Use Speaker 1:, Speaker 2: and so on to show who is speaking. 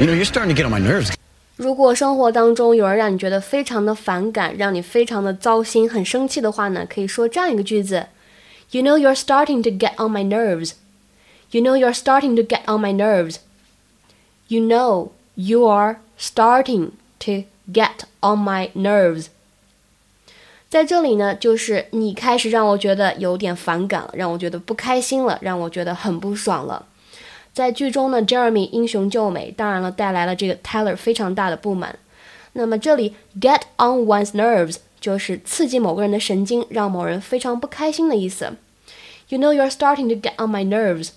Speaker 1: You know, you're starting to get on my nerves.
Speaker 2: 如果生活当中有人让你觉得非常的反感，让你非常的糟心、很生气的话呢，可以说这样一个句子：You know you're starting to get on my nerves. You know you're starting to get on my nerves. You know you are starting to get on my nerves. 在这里呢，就是你开始让我觉得有点反感了，让我觉得不开心了，让我觉得很不爽了。 在剧中呢，Jeremy 英雄救美，当然了，带来了这个 Tyler 非常大的不满。那么这里 get on one's nerves 就是刺激某个人的神经，让某人非常不开心的意思。You know you're starting to get on my nerves，